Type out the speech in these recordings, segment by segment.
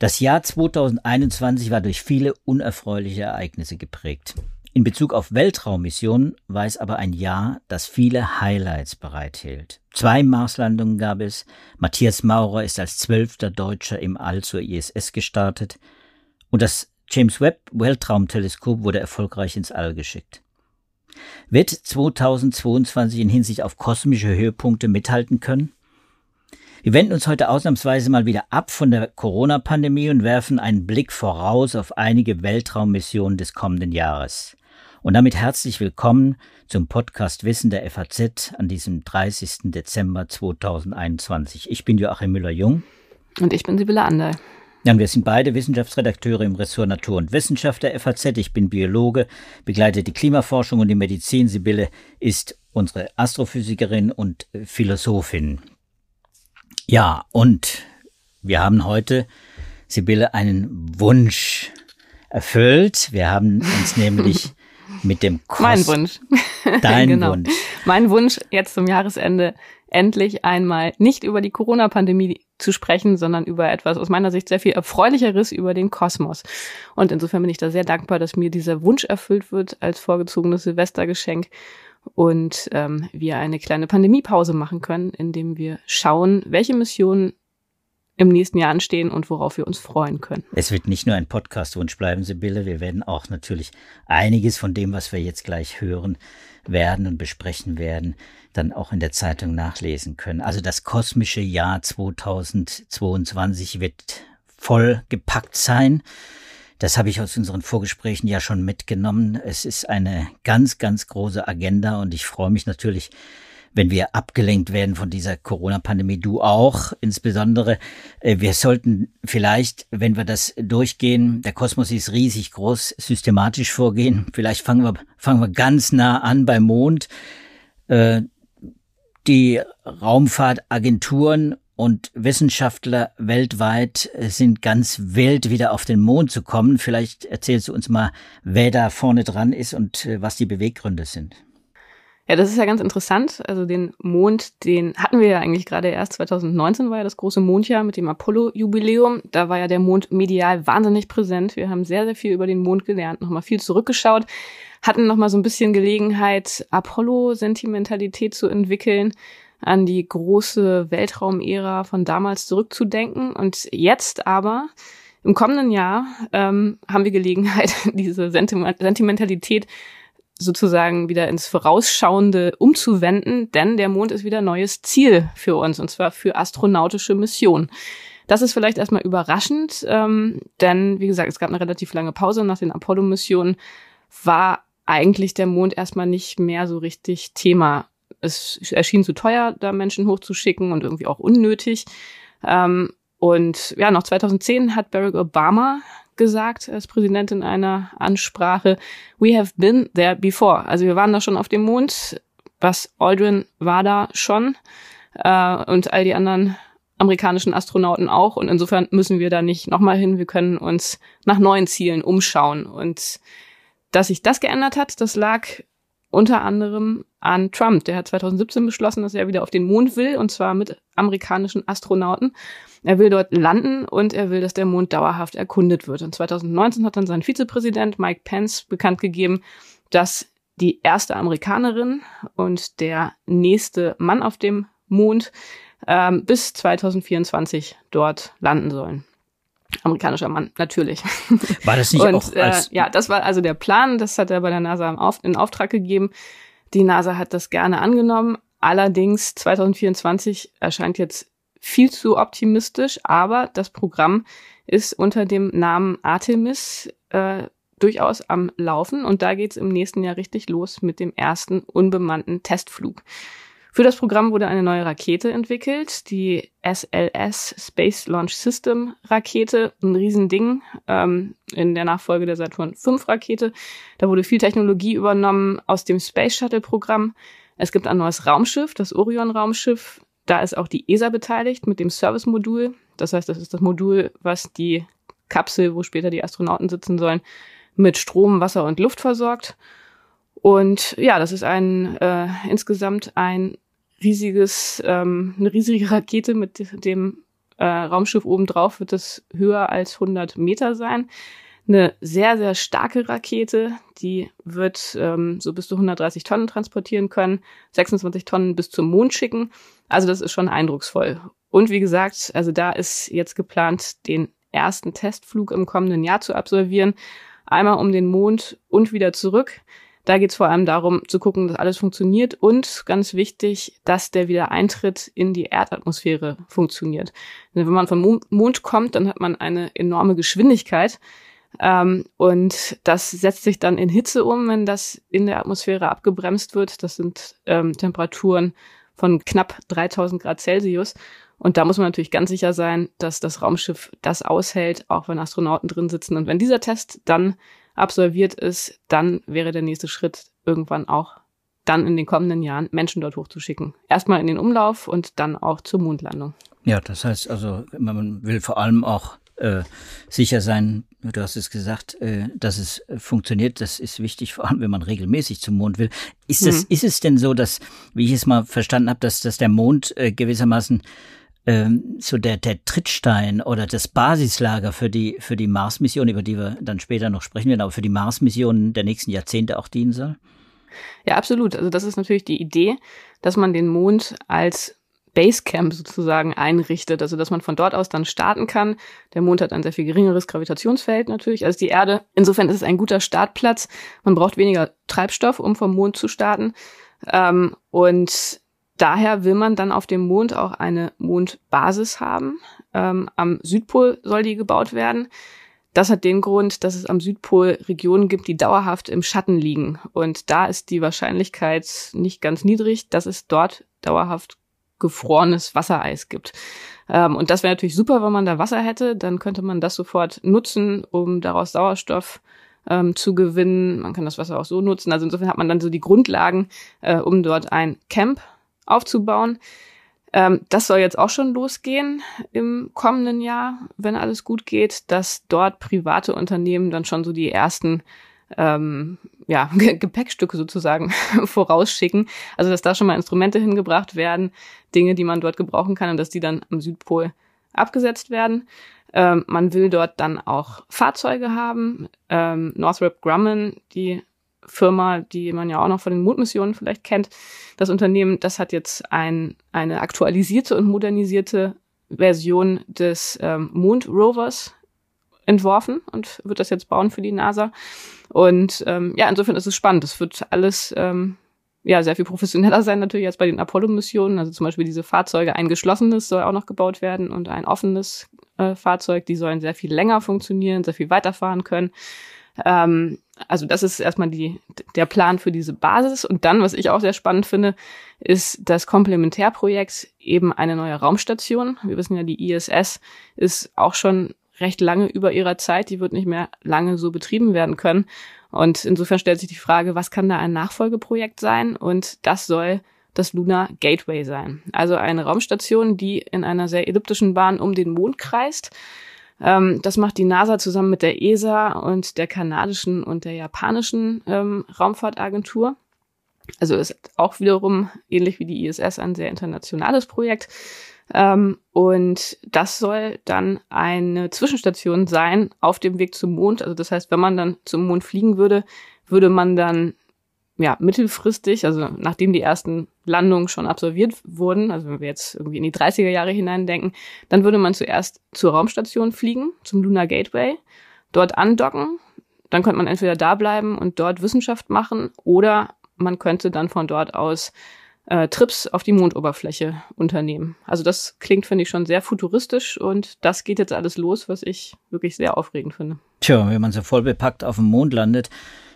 Das Jahr 2021 war durch viele unerfreuliche Ereignisse geprägt. In Bezug auf Weltraummissionen war es aber ein Jahr, das viele Highlights bereithielt. Zwei Marslandungen gab es. Matthias Maurer ist als zwölfter Deutscher im All zur ISS gestartet. Und das James Webb Weltraumteleskop wurde erfolgreich ins All geschickt. Wird 2022 in Hinsicht auf kosmische Höhepunkte mithalten können? Wir wenden uns heute ausnahmsweise mal wieder ab von der Corona-Pandemie und werfen einen Blick voraus auf einige Weltraummissionen des kommenden Jahres. Und damit herzlich willkommen zum Podcast Wissen der FAZ an diesem 30. Dezember 2021. Ich bin Joachim Müller-Jung. Und ich bin Sibylle Ander. Ja, und wir sind beide Wissenschaftsredakteure im Ressort Natur und Wissenschaft der FAZ. Ich bin Biologe, begleite die Klimaforschung und die Medizin. Sibylle ist unsere Astrophysikerin und Philosophin. Ja, und wir haben heute, Sibylle, einen Wunsch erfüllt. Wir haben uns nämlich mit dem Kost Mein Wunsch. Dein genau. Wunsch. Mein Wunsch jetzt zum Jahresende endlich einmal nicht über die Corona-Pandemie zu sprechen, sondern über etwas aus meiner Sicht sehr viel erfreulicheres über den Kosmos. Und insofern bin ich da sehr dankbar, dass mir dieser Wunsch erfüllt wird als vorgezogenes Silvestergeschenk und ähm, wir eine kleine Pandemiepause machen können, indem wir schauen, welche Missionen im nächsten Jahr anstehen und worauf wir uns freuen können. Es wird nicht nur ein Podcast-Wunsch bleiben, Sibylle. Wir werden auch natürlich einiges von dem, was wir jetzt gleich hören werden und besprechen werden, dann auch in der Zeitung nachlesen können. Also das kosmische Jahr 2022 wird voll gepackt sein. Das habe ich aus unseren Vorgesprächen ja schon mitgenommen. Es ist eine ganz, ganz große Agenda und ich freue mich natürlich, wenn wir abgelenkt werden von dieser Corona-Pandemie. Du auch, insbesondere. Äh, wir sollten vielleicht, wenn wir das durchgehen, der Kosmos ist riesig groß, systematisch vorgehen. Vielleicht fangen wir, fangen wir ganz nah an beim Mond. Äh, die Raumfahrtagenturen und Wissenschaftler weltweit sind ganz wild, wieder auf den Mond zu kommen. Vielleicht erzählst du uns mal, wer da vorne dran ist und äh, was die Beweggründe sind. Ja, das ist ja ganz interessant. Also den Mond, den hatten wir ja eigentlich gerade erst 2019 war ja das große Mondjahr mit dem Apollo-Jubiläum. Da war ja der Mond medial wahnsinnig präsent. Wir haben sehr, sehr viel über den Mond gelernt, nochmal viel zurückgeschaut, hatten nochmal so ein bisschen Gelegenheit, Apollo-Sentimentalität zu entwickeln an die große Weltraumära von damals zurückzudenken. Und jetzt aber, im kommenden Jahr, ähm, haben wir Gelegenheit, diese Sentimentalität sozusagen wieder ins Vorausschauende umzuwenden, denn der Mond ist wieder neues Ziel für uns, und zwar für astronautische Missionen. Das ist vielleicht erstmal überraschend, ähm, denn wie gesagt, es gab eine relativ lange Pause nach den Apollo-Missionen, war eigentlich der Mond erstmal nicht mehr so richtig Thema es erschien zu teuer, da Menschen hochzuschicken und irgendwie auch unnötig. Ähm, und ja, noch 2010 hat Barack Obama gesagt als Präsident in einer Ansprache, we have been there before. Also wir waren da schon auf dem Mond. Was Aldrin war da schon äh, und all die anderen amerikanischen Astronauten auch. Und insofern müssen wir da nicht nochmal hin. Wir können uns nach neuen Zielen umschauen. Und dass sich das geändert hat, das lag unter anderem an Trump. Der hat 2017 beschlossen, dass er wieder auf den Mond will, und zwar mit amerikanischen Astronauten. Er will dort landen und er will, dass der Mond dauerhaft erkundet wird. Und 2019 hat dann sein Vizepräsident Mike Pence bekannt gegeben, dass die erste Amerikanerin und der nächste Mann auf dem Mond ähm, bis 2024 dort landen sollen amerikanischer Mann, natürlich. War das nicht und, auch als äh, Ja, das war also der Plan, das hat er bei der NASA in Auftrag gegeben. Die NASA hat das gerne angenommen. Allerdings 2024 erscheint jetzt viel zu optimistisch, aber das Programm ist unter dem Namen Artemis äh, durchaus am Laufen und da geht's im nächsten Jahr richtig los mit dem ersten unbemannten Testflug. Für das Programm wurde eine neue Rakete entwickelt, die SLS Space Launch System Rakete, ein Riesending ähm, in der Nachfolge der Saturn V Rakete. Da wurde viel Technologie übernommen aus dem Space Shuttle Programm. Es gibt ein neues Raumschiff, das Orion Raumschiff. Da ist auch die ESA beteiligt mit dem Service Modul. Das heißt, das ist das Modul, was die Kapsel, wo später die Astronauten sitzen sollen, mit Strom, Wasser und Luft versorgt. Und ja, das ist ein äh, insgesamt ein riesiges, ähm, eine riesige Rakete mit dem äh, Raumschiff obendrauf wird es höher als 100 Meter sein. Eine sehr, sehr starke Rakete, die wird ähm, so bis zu 130 Tonnen transportieren können, 26 Tonnen bis zum Mond schicken. Also das ist schon eindrucksvoll. Und wie gesagt, also da ist jetzt geplant, den ersten Testflug im kommenden Jahr zu absolvieren. Einmal um den Mond und wieder zurück. Da geht es vor allem darum, zu gucken, dass alles funktioniert und ganz wichtig, dass der Wiedereintritt in die Erdatmosphäre funktioniert. Denn wenn man vom Mond kommt, dann hat man eine enorme Geschwindigkeit. Ähm, und das setzt sich dann in Hitze um, wenn das in der Atmosphäre abgebremst wird. Das sind ähm, Temperaturen von knapp 3000 Grad Celsius. Und da muss man natürlich ganz sicher sein, dass das Raumschiff das aushält, auch wenn Astronauten drin sitzen. Und wenn dieser Test dann absolviert ist, dann wäre der nächste Schritt irgendwann auch dann in den kommenden Jahren Menschen dort hochzuschicken. Erstmal in den Umlauf und dann auch zur Mondlandung. Ja, das heißt also, man will vor allem auch äh, sicher sein, du hast es gesagt, äh, dass es funktioniert. Das ist wichtig, vor allem wenn man regelmäßig zum Mond will. Ist, das, mhm. ist es denn so, dass, wie ich es mal verstanden habe, dass, dass der Mond äh, gewissermaßen ähm, so der, der Trittstein oder das Basislager für die, für die Mars-Mission, über die wir dann später noch sprechen werden, aber für die Mars-Mission der nächsten Jahrzehnte auch dienen soll? Ja, absolut. Also das ist natürlich die Idee, dass man den Mond als Basecamp sozusagen einrichtet, also dass man von dort aus dann starten kann. Der Mond hat ein sehr viel geringeres Gravitationsfeld natürlich als die Erde. Insofern ist es ein guter Startplatz. Man braucht weniger Treibstoff, um vom Mond zu starten. Ähm, und daher will man dann auf dem Mond auch eine Mondbasis haben. Ähm, am Südpol soll die gebaut werden. Das hat den Grund, dass es am Südpol Regionen gibt, die dauerhaft im Schatten liegen. Und da ist die Wahrscheinlichkeit nicht ganz niedrig, dass es dort dauerhaft gefrorenes Wassereis gibt. Ähm, und das wäre natürlich super, wenn man da Wasser hätte. Dann könnte man das sofort nutzen, um daraus Sauerstoff ähm, zu gewinnen. Man kann das Wasser auch so nutzen. Also insofern hat man dann so die Grundlagen, äh, um dort ein Camp aufzubauen. Ähm, das soll jetzt auch schon losgehen im kommenden Jahr, wenn alles gut geht, dass dort private Unternehmen dann schon so die ersten ähm, ja, Gepäckstücke sozusagen vorausschicken. Also dass da schon mal Instrumente hingebracht werden, Dinge, die man dort gebrauchen kann und dass die dann am Südpol abgesetzt werden. Ähm, man will dort dann auch Fahrzeuge haben. Ähm, Northrop Grumman, die Firma, die man ja auch noch von den Mondmissionen vielleicht kennt. Das Unternehmen, das hat jetzt ein, eine aktualisierte und modernisierte Version des ähm, Mondrovers entworfen und wird das jetzt bauen für die NASA. Und ähm, ja, insofern ist es spannend. Es wird alles ähm, ja sehr viel professioneller sein natürlich als bei den Apollo-Missionen. Also zum Beispiel diese Fahrzeuge, ein geschlossenes soll auch noch gebaut werden und ein offenes äh, Fahrzeug. Die sollen sehr viel länger funktionieren, sehr viel weiterfahren können. Ähm, also das ist erstmal die, der Plan für diese Basis. Und dann, was ich auch sehr spannend finde, ist das Komplementärprojekt eben eine neue Raumstation. Wir wissen ja, die ISS ist auch schon recht lange über ihrer Zeit. Die wird nicht mehr lange so betrieben werden können. Und insofern stellt sich die Frage, was kann da ein Nachfolgeprojekt sein? Und das soll das Lunar Gateway sein. Also eine Raumstation, die in einer sehr elliptischen Bahn um den Mond kreist ähm, das macht die NASA zusammen mit der ESA und der kanadischen und der japanischen ähm, Raumfahrtagentur. Also ist auch wiederum ähnlich wie die ISS ein sehr internationales Projekt. Ähm, und das soll dann eine Zwischenstation sein auf dem Weg zum Mond. Also das heißt, wenn man dann zum Mond fliegen würde, würde man dann ja, mittelfristig, also nachdem die ersten Landungen schon absolviert wurden, also wenn wir jetzt irgendwie in die 30er Jahre hineindenken, dann würde man zuerst zur Raumstation fliegen, zum Lunar Gateway, dort andocken, dann könnte man entweder da bleiben und dort Wissenschaft machen oder man könnte dann von dort aus äh, Trips auf die Mondoberfläche unternehmen. Also das klingt, finde ich, schon sehr futuristisch und das geht jetzt alles los, was ich wirklich sehr aufregend finde. Tja, wenn man so voll bepackt auf dem Mond landet,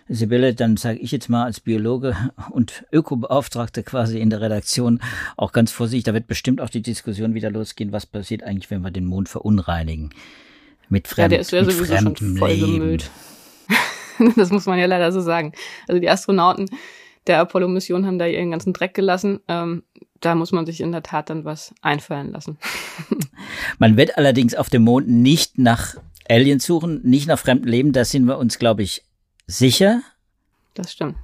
Sibylle, dann sage ich jetzt mal als Biologe und Ökobeauftragte quasi in der Redaktion auch ganz vorsichtig, da wird bestimmt auch die Diskussion wieder losgehen, was passiert eigentlich, wenn wir den Mond verunreinigen. Mit, fremd, ja, der ist ja mit sowieso schon voll Leben. das muss man ja leider so sagen. Also die Astronauten der Apollo-Mission haben da ihren ganzen Dreck gelassen. Ähm, da muss man sich in der Tat dann was einfallen lassen. man wird allerdings auf dem Mond nicht nach Aliens suchen, nicht nach fremdem Leben. Da sind wir uns, glaube ich, sicher. Das stimmt.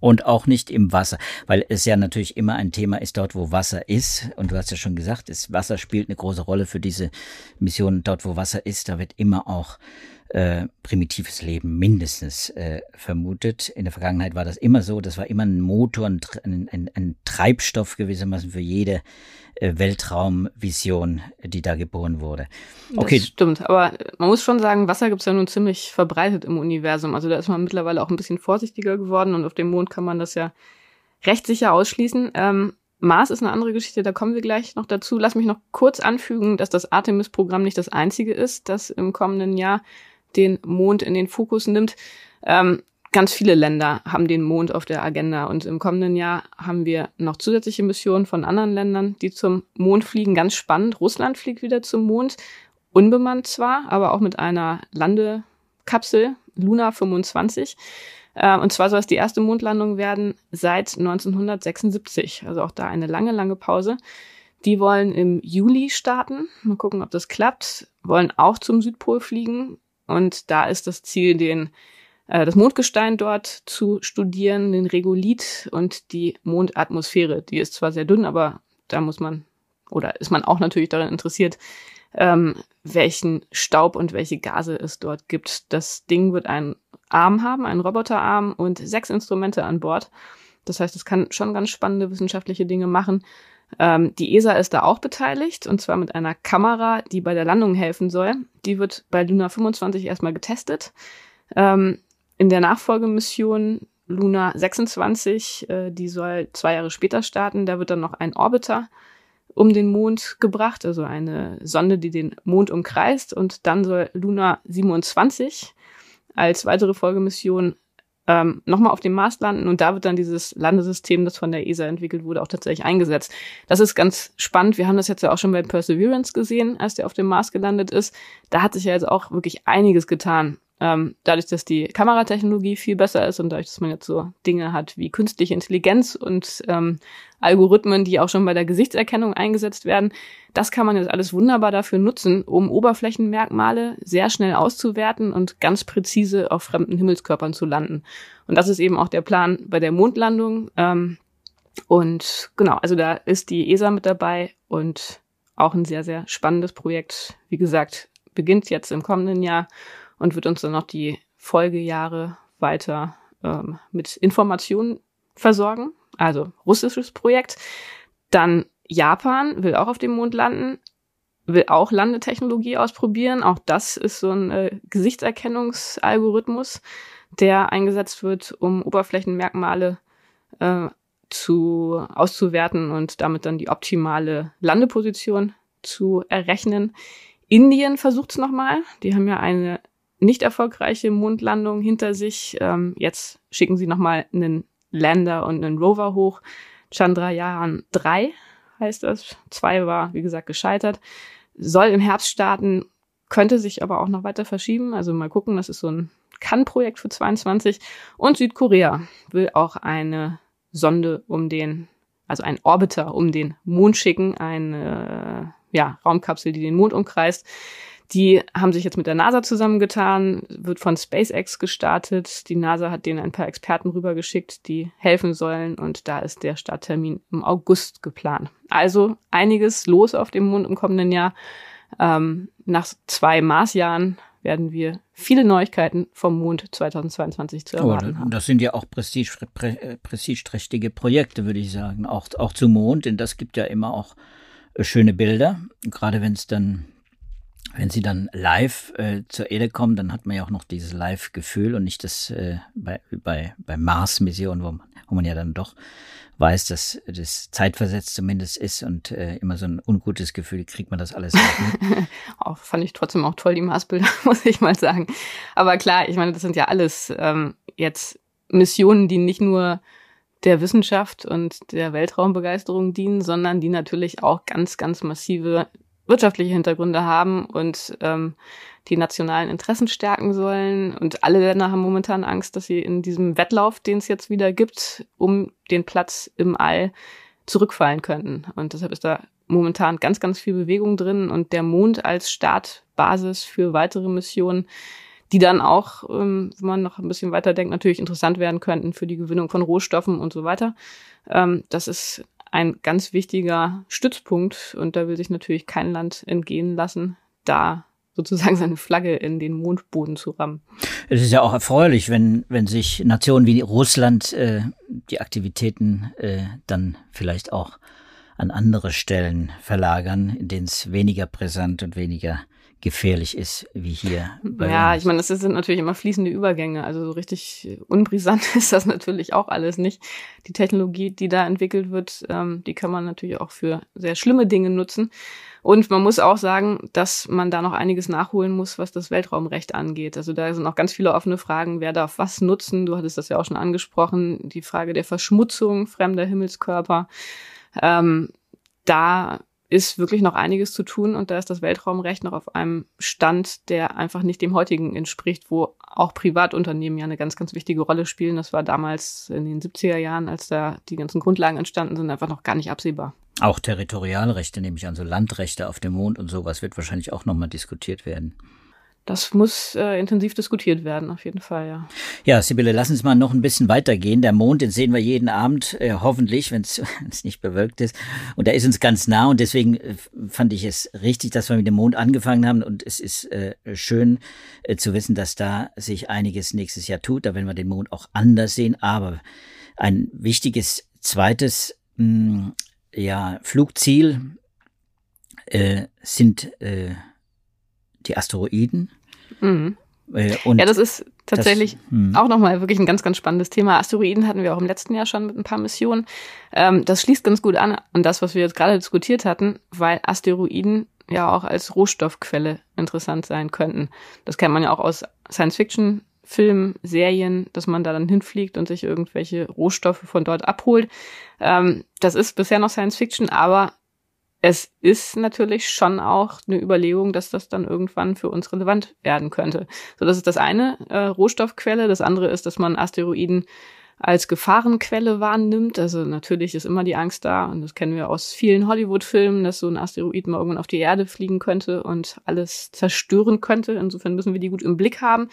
Und auch nicht im Wasser, weil es ja natürlich immer ein Thema ist, dort wo Wasser ist. Und du hast ja schon gesagt, das Wasser spielt eine große Rolle für diese Mission. Dort wo Wasser ist, da wird immer auch äh, primitives Leben mindestens äh, vermutet. In der Vergangenheit war das immer so. Das war immer ein Motor, ein, ein, ein Treibstoff gewissermaßen für jede äh, Weltraumvision, die da geboren wurde. Okay. Das stimmt, aber man muss schon sagen, Wasser gibt's ja nun ziemlich verbreitet im Universum. Also da ist man mittlerweile auch ein bisschen vorsichtiger geworden und auf dem Mond kann man das ja recht sicher ausschließen. Ähm, Mars ist eine andere Geschichte, da kommen wir gleich noch dazu. Lass mich noch kurz anfügen, dass das Artemis-Programm nicht das einzige ist, das im kommenden Jahr den Mond in den Fokus nimmt. Ähm, ganz viele Länder haben den Mond auf der Agenda und im kommenden Jahr haben wir noch zusätzliche Missionen von anderen Ländern, die zum Mond fliegen. Ganz spannend. Russland fliegt wieder zum Mond, unbemannt zwar, aber auch mit einer Landekapsel, Luna 25. Äh, und zwar soll es die erste Mondlandung werden seit 1976. Also auch da eine lange, lange Pause. Die wollen im Juli starten. Mal gucken, ob das klappt. Wollen auch zum Südpol fliegen. Und da ist das Ziel, den, äh, das Mondgestein dort zu studieren, den Regolith und die Mondatmosphäre. Die ist zwar sehr dünn, aber da muss man, oder ist man auch natürlich daran interessiert, ähm, welchen Staub und welche Gase es dort gibt. Das Ding wird einen Arm haben, einen Roboterarm und sechs Instrumente an Bord. Das heißt, es kann schon ganz spannende wissenschaftliche Dinge machen. Ähm, die ESA ist da auch beteiligt und zwar mit einer Kamera, die bei der Landung helfen soll. Die wird bei Luna 25 erstmal getestet. Ähm, in der Nachfolgemission Luna 26, äh, die soll zwei Jahre später starten. Da wird dann noch ein Orbiter um den Mond gebracht, also eine Sonde, die den Mond umkreist. Und dann soll Luna 27 als weitere Folgemission ähm, nochmal auf dem Mars landen und da wird dann dieses Landesystem, das von der ESA entwickelt wurde, auch tatsächlich eingesetzt. Das ist ganz spannend. Wir haben das jetzt ja auch schon bei Perseverance gesehen, als der auf dem Mars gelandet ist. Da hat sich ja jetzt auch wirklich einiges getan ähm, dadurch, dass die Kameratechnologie viel besser ist und dadurch, dass man jetzt so Dinge hat wie künstliche Intelligenz und ähm, Algorithmen, die auch schon bei der Gesichtserkennung eingesetzt werden, das kann man jetzt alles wunderbar dafür nutzen, um Oberflächenmerkmale sehr schnell auszuwerten und ganz präzise auf fremden Himmelskörpern zu landen. Und das ist eben auch der Plan bei der Mondlandung. Ähm, und genau, also da ist die ESA mit dabei und auch ein sehr, sehr spannendes Projekt. Wie gesagt, beginnt jetzt im kommenden Jahr und wird uns dann noch die Folgejahre weiter ähm, mit Informationen versorgen. Also russisches Projekt. Dann Japan will auch auf dem Mond landen, will auch Landetechnologie ausprobieren. Auch das ist so ein äh, Gesichtserkennungsalgorithmus, der eingesetzt wird, um Oberflächenmerkmale äh, zu auszuwerten und damit dann die optimale Landeposition zu errechnen. Indien versucht es nochmal. Die haben ja eine nicht erfolgreiche Mondlandung hinter sich. Ähm, jetzt schicken sie nochmal einen Lander und einen Rover hoch. Chandrayaan 3 heißt das. Zwei war, wie gesagt, gescheitert. Soll im Herbst starten, könnte sich aber auch noch weiter verschieben. Also mal gucken, das ist so ein Kann-Projekt für 22. Und Südkorea will auch eine Sonde um den, also ein Orbiter um den Mond schicken, eine ja, Raumkapsel, die den Mond umkreist. Die haben sich jetzt mit der NASA zusammengetan, wird von SpaceX gestartet. Die NASA hat denen ein paar Experten rübergeschickt, die helfen sollen und da ist der Starttermin im August geplant. Also einiges los auf dem Mond im kommenden Jahr. Ähm, nach zwei Marsjahren werden wir viele Neuigkeiten vom Mond 2022 zu erwarten oh, haben. Das sind ja auch prestige, prä, prestigeträchtige Projekte, würde ich sagen, auch, auch zum Mond, denn das gibt ja immer auch schöne Bilder, gerade wenn es dann wenn sie dann live äh, zur Erde kommen, dann hat man ja auch noch dieses Live-Gefühl und nicht das äh, bei, bei, bei Mars-Missionen, wo man, wo man ja dann doch weiß, dass das zeitversetzt zumindest ist und äh, immer so ein ungutes Gefühl, kriegt man das alles auch fand ich trotzdem auch toll, die Marsbilder, muss ich mal sagen. Aber klar, ich meine, das sind ja alles ähm, jetzt Missionen, die nicht nur der Wissenschaft und der Weltraumbegeisterung dienen, sondern die natürlich auch ganz, ganz massive wirtschaftliche Hintergründe haben und ähm, die nationalen Interessen stärken sollen. Und alle Länder haben momentan Angst, dass sie in diesem Wettlauf, den es jetzt wieder gibt, um den Platz im All zurückfallen könnten. Und deshalb ist da momentan ganz, ganz viel Bewegung drin und der Mond als Startbasis für weitere Missionen, die dann auch, ähm, wenn man noch ein bisschen weiter denkt, natürlich interessant werden könnten für die Gewinnung von Rohstoffen und so weiter. Ähm, das ist ein ganz wichtiger Stützpunkt und da will sich natürlich kein Land entgehen lassen, da sozusagen seine Flagge in den Mondboden zu rammen. Es ist ja auch erfreulich, wenn, wenn sich Nationen wie Russland äh, die Aktivitäten äh, dann vielleicht auch an andere Stellen verlagern, in denen es weniger brisant und weniger gefährlich ist wie hier. ja, uns. ich meine, das sind natürlich immer fließende Übergänge. Also so richtig unbrisant ist das natürlich auch alles nicht. Die Technologie, die da entwickelt wird, ähm, die kann man natürlich auch für sehr schlimme Dinge nutzen. Und man muss auch sagen, dass man da noch einiges nachholen muss, was das Weltraumrecht angeht. Also da sind noch ganz viele offene Fragen. Wer darf was nutzen? Du hattest das ja auch schon angesprochen. Die Frage der Verschmutzung fremder Himmelskörper. Ähm, da ist wirklich noch einiges zu tun und da ist das Weltraumrecht noch auf einem Stand, der einfach nicht dem heutigen entspricht, wo auch Privatunternehmen ja eine ganz, ganz wichtige Rolle spielen. Das war damals in den 70er Jahren, als da die ganzen Grundlagen entstanden sind, einfach noch gar nicht absehbar. Auch Territorialrechte, nehme ich an, so Landrechte auf dem Mond und sowas wird wahrscheinlich auch nochmal diskutiert werden. Das muss äh, intensiv diskutiert werden, auf jeden Fall, ja. Ja, Sibylle, lass uns mal noch ein bisschen weitergehen. Der Mond, den sehen wir jeden Abend, äh, hoffentlich, wenn es nicht bewölkt ist. Und der ist uns ganz nah und deswegen äh, fand ich es richtig, dass wir mit dem Mond angefangen haben. Und es ist äh, schön äh, zu wissen, dass da sich einiges nächstes Jahr tut. Da werden wir den Mond auch anders sehen. Aber ein wichtiges zweites mh, ja, Flugziel sind die Asteroiden. Mhm. Äh, ja, das ist tatsächlich das, hm. auch nochmal wirklich ein ganz, ganz spannendes Thema. Asteroiden hatten wir auch im letzten Jahr schon mit ein paar Missionen. Ähm, das schließt ganz gut an an das, was wir jetzt gerade diskutiert hatten, weil Asteroiden ja auch als Rohstoffquelle interessant sein könnten. Das kennt man ja auch aus Science-Fiction. Filmen, Serien, dass man da dann hinfliegt und sich irgendwelche Rohstoffe von dort abholt. Ähm, das ist bisher noch Science Fiction, aber es ist natürlich schon auch eine Überlegung, dass das dann irgendwann für uns relevant werden könnte. So, das ist das eine äh, Rohstoffquelle. Das andere ist, dass man Asteroiden als Gefahrenquelle wahrnimmt. Also natürlich ist immer die Angst da, und das kennen wir aus vielen Hollywood-Filmen, dass so ein Asteroid mal irgendwann auf die Erde fliegen könnte und alles zerstören könnte. Insofern müssen wir die gut im Blick haben.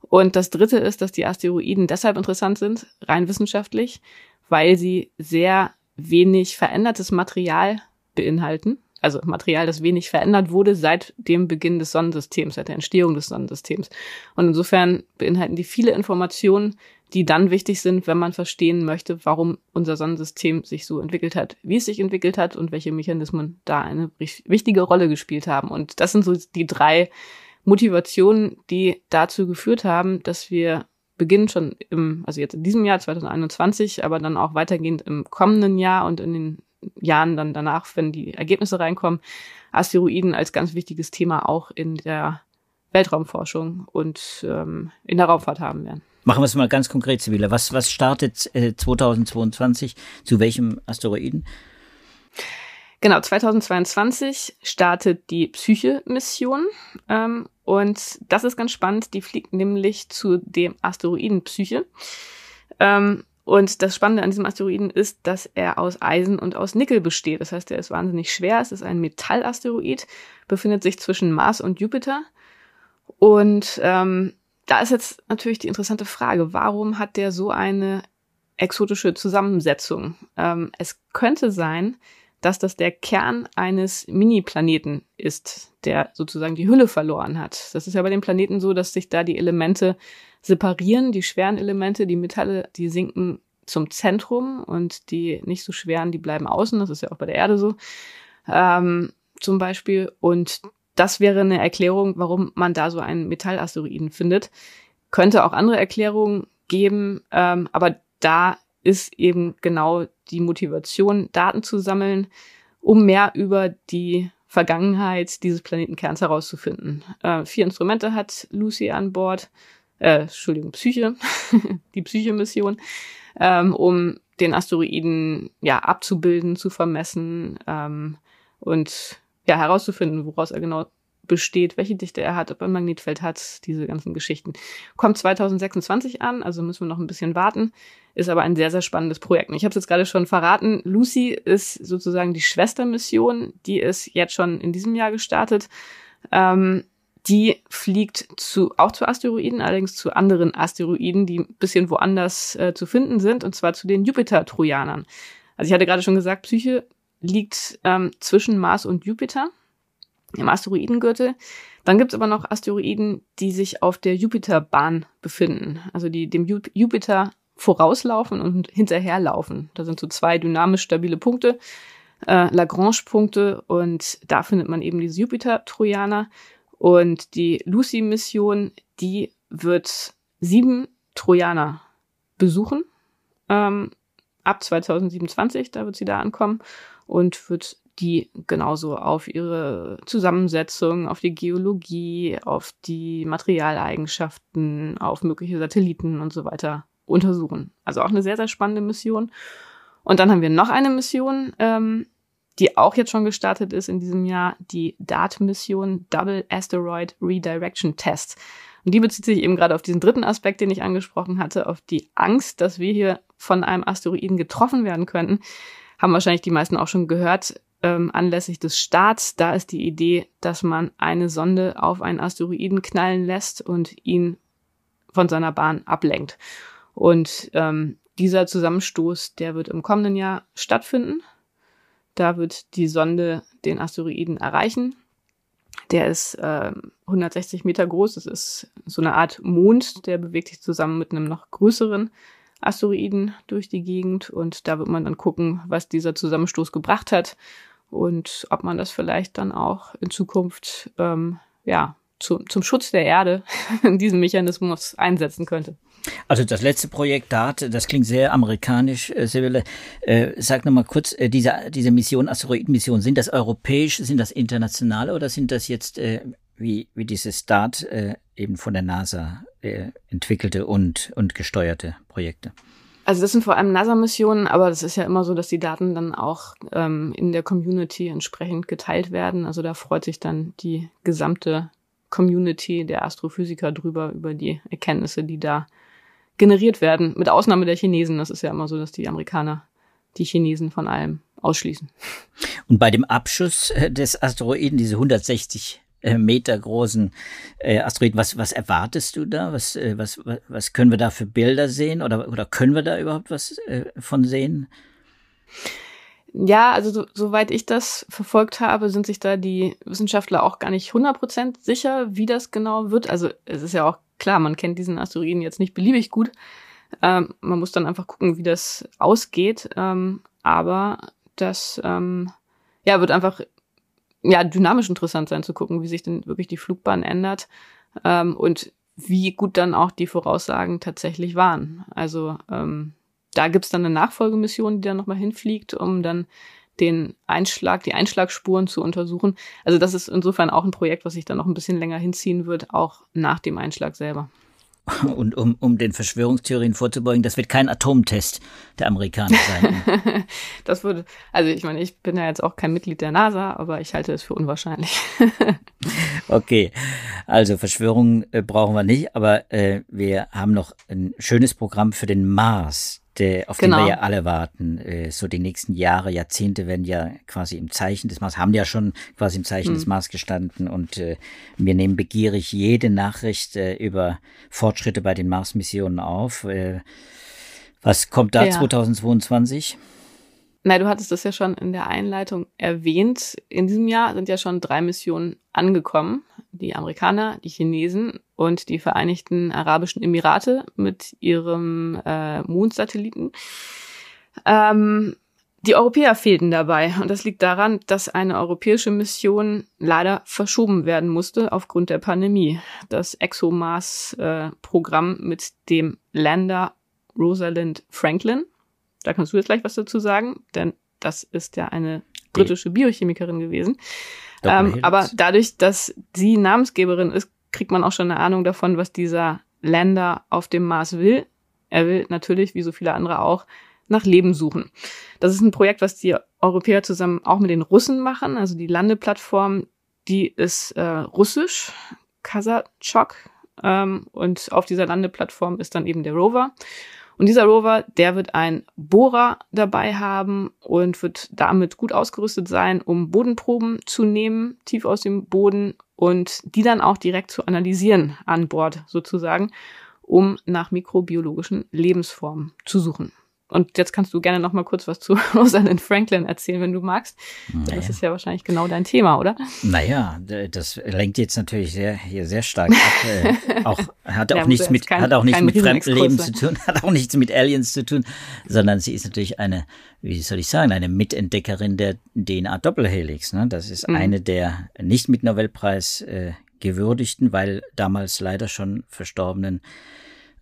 Und das dritte ist, dass die Asteroiden deshalb interessant sind, rein wissenschaftlich, weil sie sehr wenig verändertes Material beinhalten. Also Material, das wenig verändert wurde seit dem Beginn des Sonnensystems, seit der Entstehung des Sonnensystems. Und insofern beinhalten die viele Informationen, die dann wichtig sind, wenn man verstehen möchte, warum unser Sonnensystem sich so entwickelt hat, wie es sich entwickelt hat und welche Mechanismen da eine wichtige Rolle gespielt haben. Und das sind so die drei Motivationen, die dazu geführt haben, dass wir beginnen schon im, also jetzt in diesem Jahr 2021, aber dann auch weitergehend im kommenden Jahr und in den Jahren dann danach, wenn die Ergebnisse reinkommen, Asteroiden als ganz wichtiges Thema auch in der Weltraumforschung und ähm, in der Raumfahrt haben werden. Machen wir es mal ganz konkret, Sibylle. Was, was startet äh, 2022? Zu welchem Asteroiden? Genau, 2022 startet die Psyche-Mission. Ähm, und das ist ganz spannend. Die fliegt nämlich zu dem Asteroiden Psyche. Ähm, und das Spannende an diesem Asteroiden ist, dass er aus Eisen und aus Nickel besteht. Das heißt, er ist wahnsinnig schwer. Es ist ein Metallasteroid, befindet sich zwischen Mars und Jupiter. Und ähm, da ist jetzt natürlich die interessante Frage, warum hat der so eine exotische Zusammensetzung? Ähm, es könnte sein, dass das der Kern eines Mini-Planeten ist, der sozusagen die Hülle verloren hat. Das ist ja bei den Planeten so, dass sich da die Elemente separieren. Die schweren Elemente, die Metalle, die sinken zum Zentrum und die nicht so schweren, die bleiben außen. Das ist ja auch bei der Erde so. Ähm, zum Beispiel. Und das wäre eine Erklärung, warum man da so einen Metallasteroiden findet. Könnte auch andere Erklärungen geben, ähm, aber da ist eben genau die Motivation, Daten zu sammeln, um mehr über die Vergangenheit dieses Planetenkerns herauszufinden. Äh, vier Instrumente hat Lucy an Bord, äh, Entschuldigung, Psyche, die Psyche-Mission, ähm, um den Asteroiden ja abzubilden, zu vermessen ähm, und ja herauszufinden, woraus er genau besteht, welche Dichte er hat, ob er ein Magnetfeld hat, diese ganzen Geschichten. Kommt 2026 an, also müssen wir noch ein bisschen warten, ist aber ein sehr, sehr spannendes Projekt. Ich habe es jetzt gerade schon verraten, Lucy ist sozusagen die Schwestermission, die ist jetzt schon in diesem Jahr gestartet. Ähm, die fliegt zu, auch zu Asteroiden, allerdings zu anderen Asteroiden, die ein bisschen woanders äh, zu finden sind, und zwar zu den Jupiter-Trojanern. Also ich hatte gerade schon gesagt, Psyche liegt ähm, zwischen Mars und Jupiter im Asteroidengürtel. Dann gibt's aber noch Asteroiden, die sich auf der Jupiterbahn befinden, also die dem Jupiter vorauslaufen und hinterherlaufen. Da sind so zwei dynamisch stabile Punkte, äh, Lagrange-Punkte, und da findet man eben diese Jupiter-Trojaner. Und die Lucy-Mission, die wird sieben Trojaner besuchen. Ähm, ab 2027, da wird sie da ankommen und wird die genauso auf ihre Zusammensetzung, auf die Geologie, auf die Materialeigenschaften, auf mögliche Satelliten und so weiter untersuchen. Also auch eine sehr, sehr spannende Mission. Und dann haben wir noch eine Mission, ähm, die auch jetzt schon gestartet ist in diesem Jahr, die DART-Mission Double Asteroid Redirection Test. Und die bezieht sich eben gerade auf diesen dritten Aspekt, den ich angesprochen hatte, auf die Angst, dass wir hier von einem Asteroiden getroffen werden könnten. Haben wahrscheinlich die meisten auch schon gehört, ähm, anlässlich des Starts. Da ist die Idee, dass man eine Sonde auf einen Asteroiden knallen lässt und ihn von seiner Bahn ablenkt. Und ähm, dieser Zusammenstoß, der wird im kommenden Jahr stattfinden. Da wird die Sonde den Asteroiden erreichen. Der ist äh, 160 Meter groß. Das ist so eine Art Mond, der bewegt sich zusammen mit einem noch größeren Asteroiden durch die Gegend. Und da wird man dann gucken, was dieser Zusammenstoß gebracht hat und ob man das vielleicht dann auch in Zukunft ähm, ja zu, zum Schutz der Erde diesen Mechanismus einsetzen könnte. Also das letzte Projekt DART, das klingt sehr amerikanisch, äh, Sibylle. Äh, sag nochmal kurz, äh, diese, diese Mission, Asteroidenmission, sind das europäisch, sind das internationale oder sind das jetzt äh, wie, wie dieses DART äh, eben von der NASA äh, entwickelte und, und gesteuerte Projekte? Also das sind vor allem NASA-Missionen, aber das ist ja immer so, dass die Daten dann auch ähm, in der Community entsprechend geteilt werden. Also da freut sich dann die gesamte Community der Astrophysiker drüber, über die Erkenntnisse, die da generiert werden. Mit Ausnahme der Chinesen. Das ist ja immer so, dass die Amerikaner die Chinesen von allem ausschließen. Und bei dem Abschuss äh, des Asteroiden, diese 160 äh, Meter großen äh, Asteroiden. Was, was erwartest du da? Was, äh, was, was können wir da für Bilder sehen? Oder, oder können wir da überhaupt was äh, von sehen? Ja, also so, soweit ich das verfolgt habe, sind sich da die Wissenschaftler auch gar nicht 100% sicher, wie das genau wird. Also es ist ja auch klar, man kennt diesen Asteroiden jetzt nicht beliebig gut. Ähm, man muss dann einfach gucken, wie das ausgeht. Ähm, aber das ähm, ja, wird einfach ja, dynamisch interessant sein zu gucken, wie sich denn wirklich die Flugbahn ändert ähm, und wie gut dann auch die Voraussagen tatsächlich waren. Also ähm, da gibt's dann eine Nachfolgemission, die dann nochmal hinfliegt, um dann den Einschlag, die Einschlagsspuren zu untersuchen. Also das ist insofern auch ein Projekt, was sich dann noch ein bisschen länger hinziehen wird, auch nach dem Einschlag selber. Und um, um den Verschwörungstheorien vorzubeugen, das wird kein Atomtest der Amerikaner sein. das würde, also ich meine, ich bin ja jetzt auch kein Mitglied der NASA, aber ich halte es für unwahrscheinlich. okay, also Verschwörungen äh, brauchen wir nicht, aber äh, wir haben noch ein schönes Programm für den Mars der, auf genau. den wir ja alle warten. Äh, so die nächsten Jahre, Jahrzehnte werden ja quasi im Zeichen des Mars, haben ja schon quasi im Zeichen hm. des Mars gestanden und äh, wir nehmen begierig jede Nachricht äh, über Fortschritte bei den Mars-Missionen auf. Äh, was kommt da ja. 2022? Na, du hattest das ja schon in der Einleitung erwähnt. In diesem Jahr sind ja schon drei Missionen angekommen. Die Amerikaner, die Chinesen und die Vereinigten Arabischen Emirate mit ihrem äh, Mondsatelliten. Ähm, die Europäer fehlten dabei und das liegt daran, dass eine europäische Mission leider verschoben werden musste aufgrund der Pandemie. Das ExoMars-Programm äh, mit dem Lander Rosalind Franklin da kannst du jetzt gleich was dazu sagen, denn das ist ja eine britische Biochemikerin gewesen. Ähm, aber dadurch, dass sie Namensgeberin ist, kriegt man auch schon eine Ahnung davon, was dieser Länder auf dem Mars will. Er will natürlich, wie so viele andere auch, nach Leben suchen. Das ist ein Projekt, was die Europäer zusammen auch mit den Russen machen. Also die Landeplattform, die ist äh, russisch, Kasachok. Ähm, und auf dieser Landeplattform ist dann eben der Rover. Und dieser Rover, der wird ein Bohrer dabei haben und wird damit gut ausgerüstet sein, um Bodenproben zu nehmen, tief aus dem Boden und die dann auch direkt zu analysieren an Bord sozusagen, um nach mikrobiologischen Lebensformen zu suchen. Und jetzt kannst du gerne noch mal kurz was zu Rosalind Franklin erzählen, wenn du magst. Naja. Das ist ja wahrscheinlich genau dein Thema, oder? Naja, das lenkt jetzt natürlich sehr, hier sehr stark ab. Äh, auch, hat auch ja, nichts mit, kein, hat auch nichts mit Fremdleben zu tun, hat auch nichts mit Aliens zu tun, sondern sie ist natürlich eine, wie soll ich sagen, eine Mitentdeckerin der DNA-Doppelhelix. Ne? Das ist mhm. eine der nicht mit Nobelpreis äh, gewürdigten, weil damals leider schon verstorbenen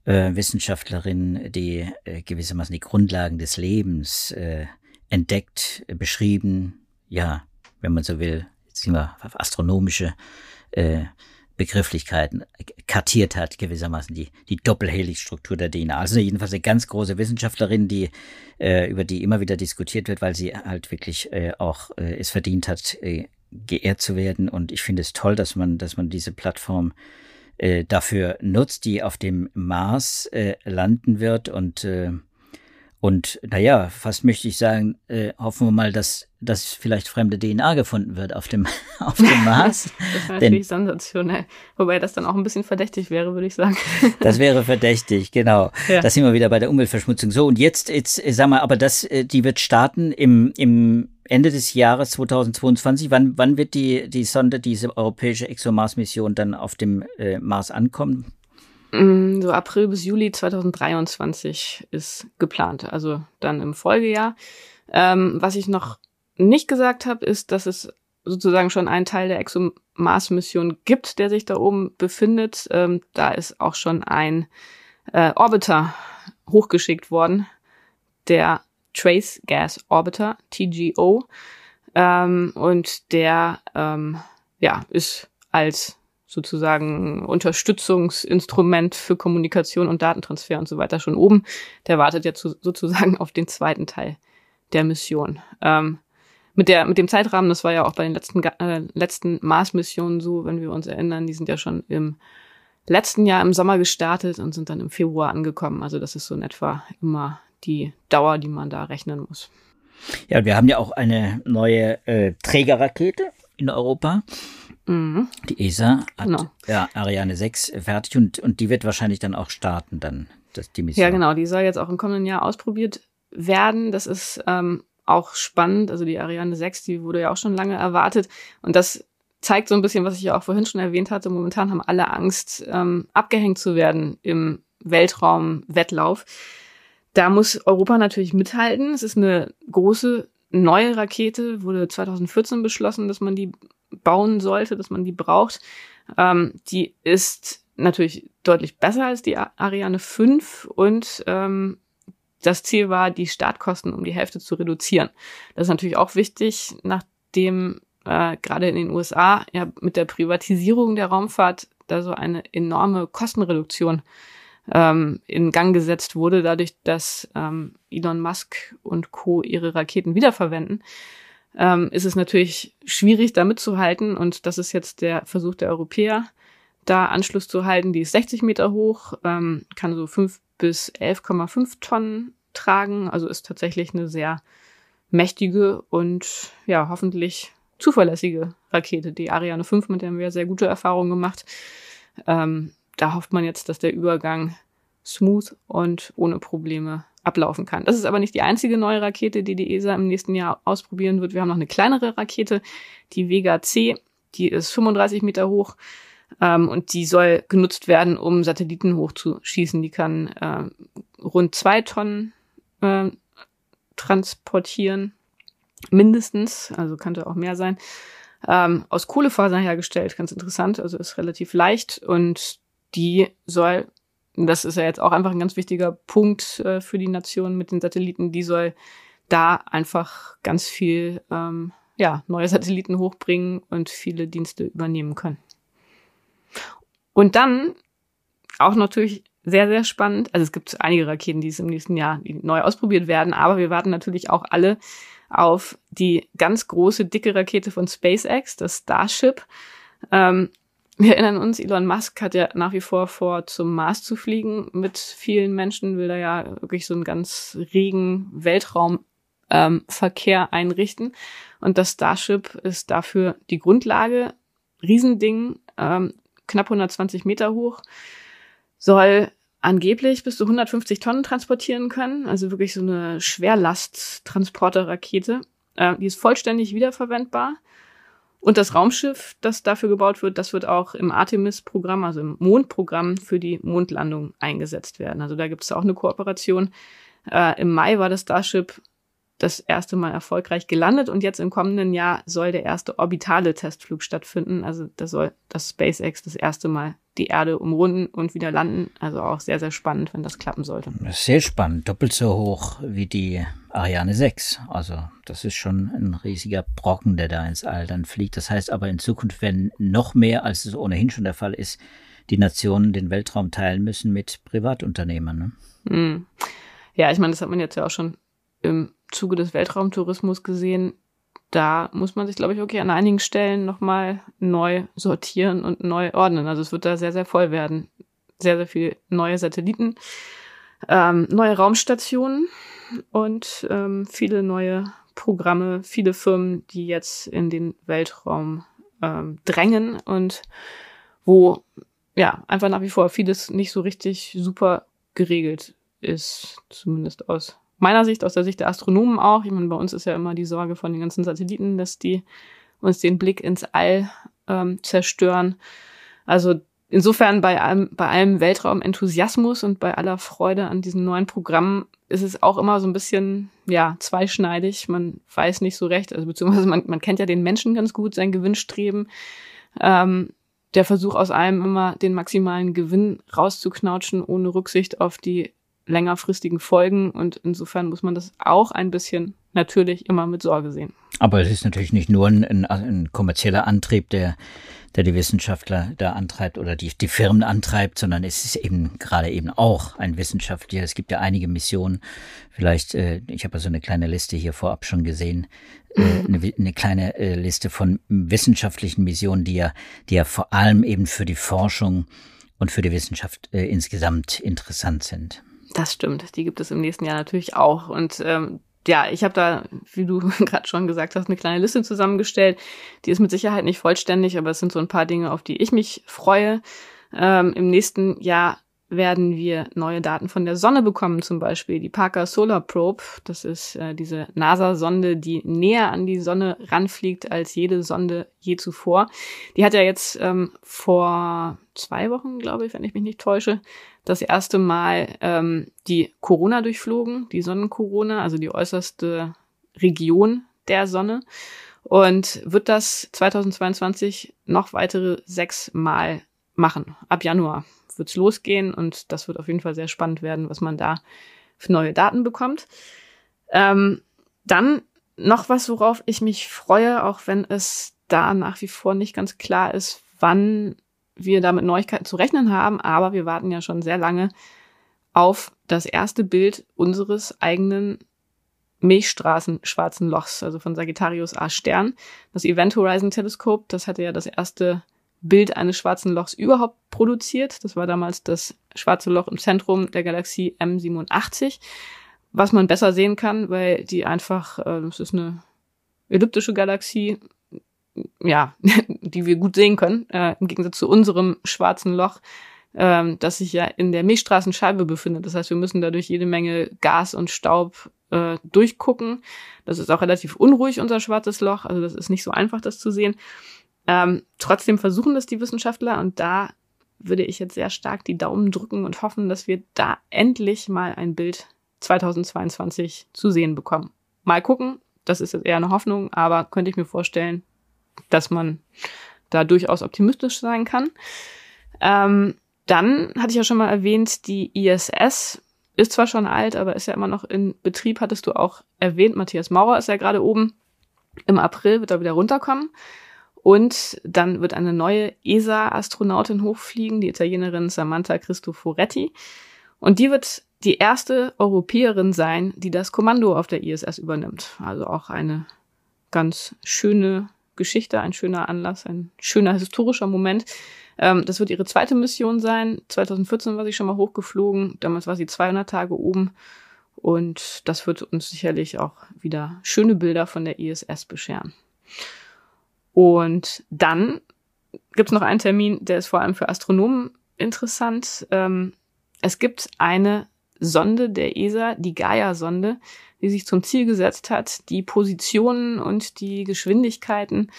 äh, Wissenschaftlerin, die äh, gewissermaßen die Grundlagen des Lebens äh, entdeckt, äh, beschrieben, ja, wenn man so will, sind wir astronomische äh, Begrifflichkeiten kartiert hat, gewissermaßen die, die Doppelhelixstruktur der DNA. Also jedenfalls eine ganz große Wissenschaftlerin, die, äh, über die immer wieder diskutiert wird, weil sie halt wirklich äh, auch äh, es verdient hat, geehrt zu werden. Und ich finde es toll, dass man, dass man diese Plattform dafür nutzt, die auf dem Mars äh, landen wird und äh, und naja, fast möchte ich sagen, äh, hoffen wir mal, dass, dass vielleicht fremde DNA gefunden wird auf dem, auf dem Mars. das wäre natürlich sensationell. Wobei das dann auch ein bisschen verdächtig wäre, würde ich sagen. das wäre verdächtig, genau. Ja. Da sind wir wieder bei der Umweltverschmutzung. So, und jetzt, jetzt sag mal, aber das, äh, die wird starten im, im Ende des Jahres 2022. Wann, wann wird die, die Sonde, diese europäische ExoMars-Mission dann auf dem äh, Mars ankommen? Mm, so April bis Juli 2023 ist geplant, also dann im Folgejahr. Ähm, was ich noch nicht gesagt habe, ist, dass es sozusagen schon einen Teil der ExoMars-Mission gibt, der sich da oben befindet. Ähm, da ist auch schon ein äh, Orbiter hochgeschickt worden, der Trace Gas Orbiter, TGO. Ähm, und der ähm, ja, ist als sozusagen Unterstützungsinstrument für Kommunikation und Datentransfer und so weiter schon oben. Der wartet jetzt sozusagen auf den zweiten Teil der Mission. Ähm, mit der mit dem Zeitrahmen, das war ja auch bei den letzten äh, letzten Mars-Missionen so, wenn wir uns erinnern, die sind ja schon im letzten Jahr im Sommer gestartet und sind dann im Februar angekommen. Also das ist so in etwa immer die Dauer, die man da rechnen muss. Ja, wir haben ja auch eine neue äh, Trägerrakete in Europa. Mhm. Die ESA hat genau. ja, Ariane 6 fertig und, und die wird wahrscheinlich dann auch starten, dann das, die Mission. Ja, genau, die soll jetzt auch im kommenden Jahr ausprobiert werden. Das ist ähm, auch spannend. Also die Ariane 6, die wurde ja auch schon lange erwartet. Und das zeigt so ein bisschen, was ich ja auch vorhin schon erwähnt hatte. Momentan haben alle Angst, ähm, abgehängt zu werden im Weltraumwettlauf. Da muss Europa natürlich mithalten. Es ist eine große neue Rakete, wurde 2014 beschlossen, dass man die bauen sollte, dass man die braucht. Ähm, die ist natürlich deutlich besser als die Ariane 5 und ähm, das Ziel war, die Startkosten um die Hälfte zu reduzieren. Das ist natürlich auch wichtig, nachdem äh, gerade in den USA ja mit der Privatisierung der Raumfahrt da so eine enorme Kostenreduktion ähm, in Gang gesetzt wurde, dadurch, dass ähm, Elon Musk und Co. ihre Raketen wiederverwenden ähm, ist es natürlich schwierig, da mitzuhalten. Und das ist jetzt der Versuch der Europäer, da Anschluss zu halten. Die ist 60 Meter hoch, ähm, kann so 5 bis 11,5 Tonnen tragen. Also ist tatsächlich eine sehr mächtige und ja, hoffentlich zuverlässige Rakete. Die Ariane 5, mit der haben wir sehr gute Erfahrungen gemacht. Ähm, da hofft man jetzt, dass der Übergang smooth und ohne Probleme ablaufen kann. Das ist aber nicht die einzige neue Rakete, die die ESA im nächsten Jahr ausprobieren wird. Wir haben noch eine kleinere Rakete, die Vega C, die ist 35 Meter hoch ähm, und die soll genutzt werden, um Satelliten hochzuschießen. Die kann äh, rund zwei Tonnen äh, transportieren, mindestens, also könnte auch mehr sein. Ähm, aus Kohlefasern hergestellt, ganz interessant, also ist relativ leicht und die soll das ist ja jetzt auch einfach ein ganz wichtiger Punkt äh, für die Nation mit den Satelliten. Die soll da einfach ganz viel ähm, ja, neue Satelliten hochbringen und viele Dienste übernehmen können. Und dann auch natürlich sehr, sehr spannend. Also es gibt einige Raketen, die es im nächsten Jahr neu ausprobiert werden, aber wir warten natürlich auch alle auf die ganz große, dicke Rakete von SpaceX, das Starship. Ähm, wir erinnern uns, Elon Musk hat ja nach wie vor vor, zum Mars zu fliegen. Mit vielen Menschen will er ja wirklich so einen ganz regen Weltraumverkehr ähm, einrichten. Und das Starship ist dafür die Grundlage. Riesending, ähm, knapp 120 Meter hoch, soll angeblich bis zu 150 Tonnen transportieren können, also wirklich so eine Schwerlasttransporterrakete. Äh, die ist vollständig wiederverwendbar. Und das Raumschiff, das dafür gebaut wird, das wird auch im Artemis-Programm, also im Mondprogramm für die Mondlandung eingesetzt werden. Also da gibt es auch eine Kooperation. Äh, Im Mai war das Starship das erste Mal erfolgreich gelandet und jetzt im kommenden Jahr soll der erste orbitale Testflug stattfinden. Also da soll das SpaceX das erste Mal die Erde umrunden und wieder landen. Also auch sehr, sehr spannend, wenn das klappen sollte. Sehr spannend. Doppelt so hoch wie die Ariane 6. Also das ist schon ein riesiger Brocken, der da ins All dann fliegt. Das heißt aber in Zukunft werden noch mehr, als es ohnehin schon der Fall ist, die Nationen den Weltraum teilen müssen mit Privatunternehmern. Ne? Hm. Ja, ich meine, das hat man jetzt ja auch schon im Zuge des Weltraumtourismus gesehen, da muss man sich, glaube ich, okay an einigen Stellen nochmal neu sortieren und neu ordnen. Also es wird da sehr, sehr voll werden. Sehr, sehr viele neue Satelliten, ähm, neue Raumstationen und ähm, viele neue Programme, viele Firmen, die jetzt in den Weltraum ähm, drängen und wo ja einfach nach wie vor vieles nicht so richtig super geregelt ist, zumindest aus meiner Sicht, aus der Sicht der Astronomen auch. Ich meine, bei uns ist ja immer die Sorge von den ganzen Satelliten, dass die uns den Blick ins All ähm, zerstören. Also insofern bei allem, bei allem Weltraumenthusiasmus und bei aller Freude an diesen neuen Programmen ist es auch immer so ein bisschen, ja, zweischneidig. Man weiß nicht so recht, also beziehungsweise man, man kennt ja den Menschen ganz gut, sein Gewinnstreben. Ähm, der Versuch aus allem immer den maximalen Gewinn rauszuknautschen, ohne Rücksicht auf die längerfristigen Folgen und insofern muss man das auch ein bisschen natürlich immer mit Sorge sehen. Aber es ist natürlich nicht nur ein, ein, ein kommerzieller Antrieb, der, der die Wissenschaftler da antreibt oder die, die Firmen antreibt, sondern es ist eben gerade eben auch ein wissenschaftlicher. Es gibt ja einige Missionen. Vielleicht, äh, ich habe ja so eine kleine Liste hier vorab schon gesehen, äh, eine, eine kleine äh, Liste von wissenschaftlichen Missionen, die ja, die ja vor allem eben für die Forschung und für die Wissenschaft äh, insgesamt interessant sind. Das stimmt, die gibt es im nächsten Jahr natürlich auch. Und ähm, ja, ich habe da, wie du gerade schon gesagt hast, eine kleine Liste zusammengestellt. Die ist mit Sicherheit nicht vollständig, aber es sind so ein paar Dinge, auf die ich mich freue. Ähm, Im nächsten Jahr werden wir neue Daten von der Sonne bekommen, zum Beispiel die Parker Solar Probe. Das ist äh, diese NASA-Sonde, die näher an die Sonne ranfliegt als jede Sonde je zuvor. Die hat ja jetzt ähm, vor zwei Wochen, glaube ich, wenn ich mich nicht täusche, das erste Mal ähm, die Corona durchflogen, die Sonnenkorona, also die äußerste Region der Sonne. Und wird das 2022 noch weitere sechs Mal machen. Ab Januar wird's losgehen und das wird auf jeden Fall sehr spannend werden, was man da für neue Daten bekommt. Ähm, dann noch was, worauf ich mich freue, auch wenn es da nach wie vor nicht ganz klar ist, wann wir da mit Neuigkeiten zu rechnen haben, aber wir warten ja schon sehr lange auf das erste Bild unseres eigenen Milchstraßen schwarzen Lochs, also von Sagittarius A Stern. Das Event Horizon Telescope, das hatte ja das erste Bild eines schwarzen Lochs überhaupt produziert. Das war damals das schwarze Loch im Zentrum der Galaxie M87, was man besser sehen kann, weil die einfach, äh, das ist eine elliptische Galaxie, ja, die wir gut sehen können, äh, im Gegensatz zu unserem schwarzen Loch, ähm, das sich ja in der Milchstraßenscheibe befindet. Das heißt, wir müssen dadurch jede Menge Gas und Staub äh, durchgucken. Das ist auch relativ unruhig, unser schwarzes Loch. Also das ist nicht so einfach, das zu sehen. Ähm, trotzdem versuchen das die Wissenschaftler und da würde ich jetzt sehr stark die Daumen drücken und hoffen, dass wir da endlich mal ein Bild 2022 zu sehen bekommen. Mal gucken, das ist jetzt eher eine Hoffnung, aber könnte ich mir vorstellen, dass man da durchaus optimistisch sein kann. Ähm, dann hatte ich ja schon mal erwähnt, die ISS ist zwar schon alt, aber ist ja immer noch in Betrieb, hattest du auch erwähnt. Matthias Maurer ist ja gerade oben. Im April wird er wieder runterkommen. Und dann wird eine neue ESA-Astronautin hochfliegen, die Italienerin Samantha Cristoforetti. Und die wird die erste Europäerin sein, die das Kommando auf der ISS übernimmt. Also auch eine ganz schöne Geschichte, ein schöner Anlass, ein schöner historischer Moment. Ähm, das wird ihre zweite Mission sein. 2014 war sie schon mal hochgeflogen. Damals war sie 200 Tage oben. Und das wird uns sicherlich auch wieder schöne Bilder von der ISS bescheren. Und dann gibt es noch einen Termin, der ist vor allem für Astronomen interessant. Ähm, es gibt eine Sonde der ESA, die Gaia-Sonde, die sich zum Ziel gesetzt hat, die Positionen und die Geschwindigkeiten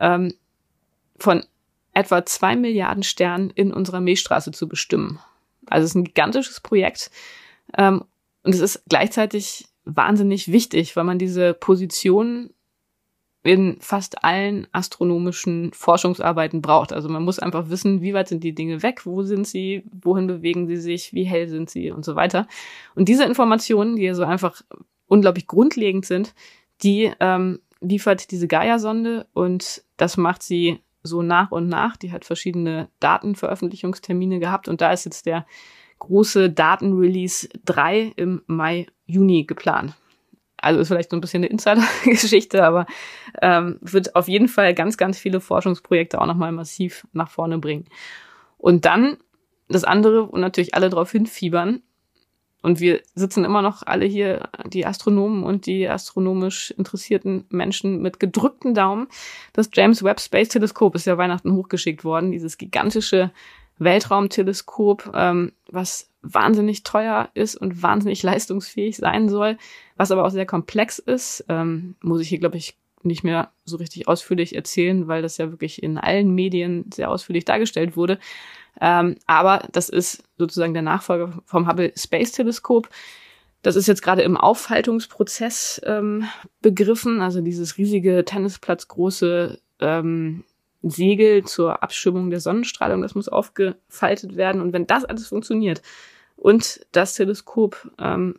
ähm, von etwa zwei Milliarden Sternen in unserer Milchstraße zu bestimmen. Also es ist ein gigantisches Projekt ähm, und es ist gleichzeitig wahnsinnig wichtig, weil man diese Positionen in fast allen astronomischen Forschungsarbeiten braucht. Also man muss einfach wissen, wie weit sind die Dinge weg, wo sind sie, wohin bewegen sie sich, wie hell sind sie und so weiter. Und diese Informationen, die ja so einfach unglaublich grundlegend sind, die ähm, liefert diese Gaia-Sonde und das macht sie so nach und nach. Die hat verschiedene Datenveröffentlichungstermine gehabt und da ist jetzt der große Datenrelease 3 im Mai, Juni geplant. Also ist vielleicht so ein bisschen eine Insider-Geschichte, aber ähm, wird auf jeden Fall ganz, ganz viele Forschungsprojekte auch nochmal massiv nach vorne bringen. Und dann das andere, wo natürlich alle drauf hinfiebern, und wir sitzen immer noch alle hier, die Astronomen und die astronomisch interessierten Menschen mit gedrückten Daumen. Das James Webb Space Teleskop ist ja Weihnachten hochgeschickt worden, dieses gigantische Weltraumteleskop, ähm, was wahnsinnig teuer ist und wahnsinnig leistungsfähig sein soll, was aber auch sehr komplex ist. Ähm, muss ich hier, glaube ich, nicht mehr so richtig ausführlich erzählen, weil das ja wirklich in allen Medien sehr ausführlich dargestellt wurde. Ähm, aber das ist sozusagen der Nachfolger vom Hubble Space Teleskop. Das ist jetzt gerade im Aufhaltungsprozess ähm, begriffen, also dieses riesige Tennisplatzgroße ähm, Segel zur Abschirmung der Sonnenstrahlung, das muss aufgefaltet werden. Und wenn das alles funktioniert und das Teleskop ähm,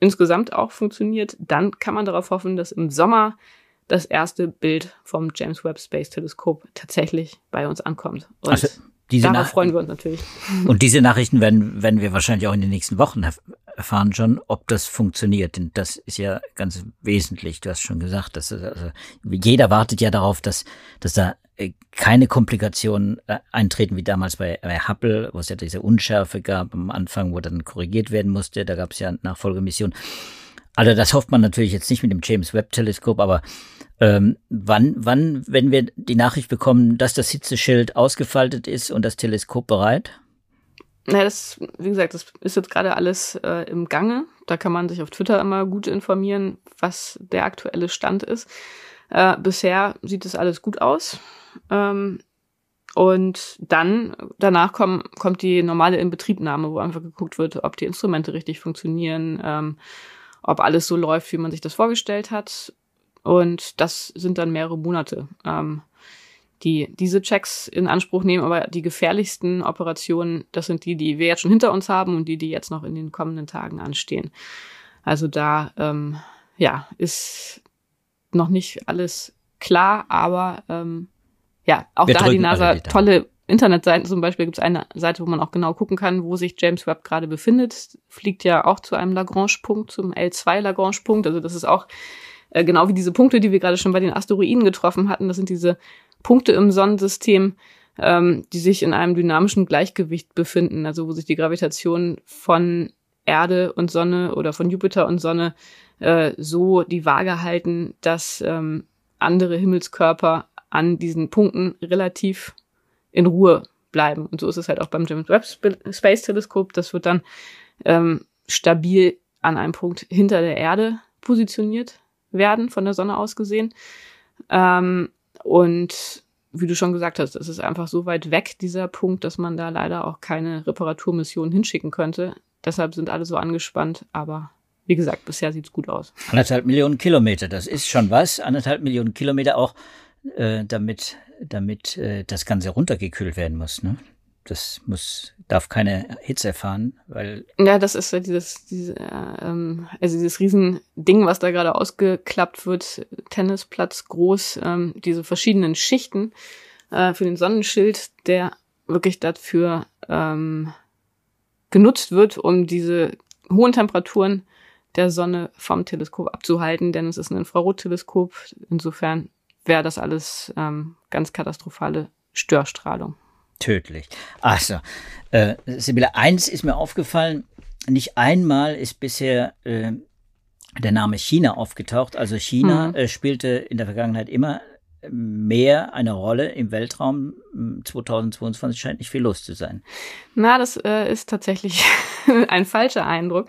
insgesamt auch funktioniert, dann kann man darauf hoffen, dass im Sommer das erste Bild vom James Webb Space Teleskop tatsächlich bei uns ankommt. Und also diese Darauf freuen wir uns natürlich. Und diese Nachrichten werden, werden wir wahrscheinlich auch in den nächsten Wochen erfahren schon, ob das funktioniert. Denn das ist ja ganz wesentlich. Du hast schon gesagt, dass also, jeder wartet ja darauf, dass, dass da äh, keine Komplikationen äh, eintreten wie damals bei, bei Hubble, wo es ja diese Unschärfe gab am Anfang, wo dann korrigiert werden musste. Da gab es ja Nachfolgemissionen. Also das hofft man natürlich jetzt nicht mit dem James Webb Teleskop, aber ähm, wann, wann, wenn wir die Nachricht bekommen, dass das Hitzeschild ausgefaltet ist und das Teleskop bereit? Na, das, wie gesagt, das ist jetzt gerade alles äh, im Gange. Da kann man sich auf Twitter immer gut informieren, was der aktuelle Stand ist. Äh, bisher sieht es alles gut aus. Ähm, und dann, danach komm, kommt die normale Inbetriebnahme, wo einfach geguckt wird, ob die Instrumente richtig funktionieren, ähm, ob alles so läuft, wie man sich das vorgestellt hat. Und das sind dann mehrere Monate, ähm, die diese Checks in Anspruch nehmen. Aber die gefährlichsten Operationen, das sind die, die wir jetzt schon hinter uns haben und die, die jetzt noch in den kommenden Tagen anstehen. Also da, ähm, ja, ist noch nicht alles klar, aber ähm, ja, auch wir da hat die NASA tolle Internetseiten. Zum Beispiel gibt es eine Seite, wo man auch genau gucken kann, wo sich James Webb gerade befindet. Fliegt ja auch zu einem Lagrange-Punkt, zum L2 Lagrange-Punkt. Also das ist auch äh, genau wie diese Punkte, die wir gerade schon bei den Asteroiden getroffen hatten. Das sind diese Punkte im Sonnensystem, ähm, die sich in einem dynamischen Gleichgewicht befinden, also wo sich die Gravitation von Erde und Sonne oder von Jupiter und Sonne äh, so die Waage halten, dass ähm, andere Himmelskörper an diesen Punkten relativ in Ruhe bleiben. Und so ist es halt auch beim James Webb Space Teleskop. Das wird dann ähm, stabil an einem Punkt hinter der Erde positioniert werden, von der Sonne aus gesehen. Ähm, und wie du schon gesagt hast, es ist einfach so weit weg, dieser Punkt, dass man da leider auch keine Reparaturmission hinschicken könnte. Deshalb sind alle so angespannt, aber wie gesagt, bisher sieht's gut aus. Anderthalb Millionen Kilometer, das ist schon was. Anderthalb Millionen Kilometer auch, äh, damit, damit äh, das Ganze runtergekühlt werden muss. Ne? das muss, darf keine Hitze erfahren, weil. Ja, das ist ja dieses, diese, ähm, also dieses Riesending, was da gerade ausgeklappt wird, Tennisplatz groß, ähm, diese verschiedenen Schichten äh, für den Sonnenschild, der wirklich dafür ähm, genutzt wird, um diese hohen Temperaturen der Sonne vom Teleskop abzuhalten, denn es ist ein Infrarotteleskop. Insofern wäre das alles ähm, ganz katastrophale Störstrahlung tödlich. Also, äh, Sibylle, eins ist mir aufgefallen, nicht einmal ist bisher äh, der Name China aufgetaucht. Also China mhm. äh, spielte in der Vergangenheit immer mehr eine Rolle im Weltraum 2022 scheint nicht viel los zu sein. Na, das äh, ist tatsächlich ein falscher Eindruck.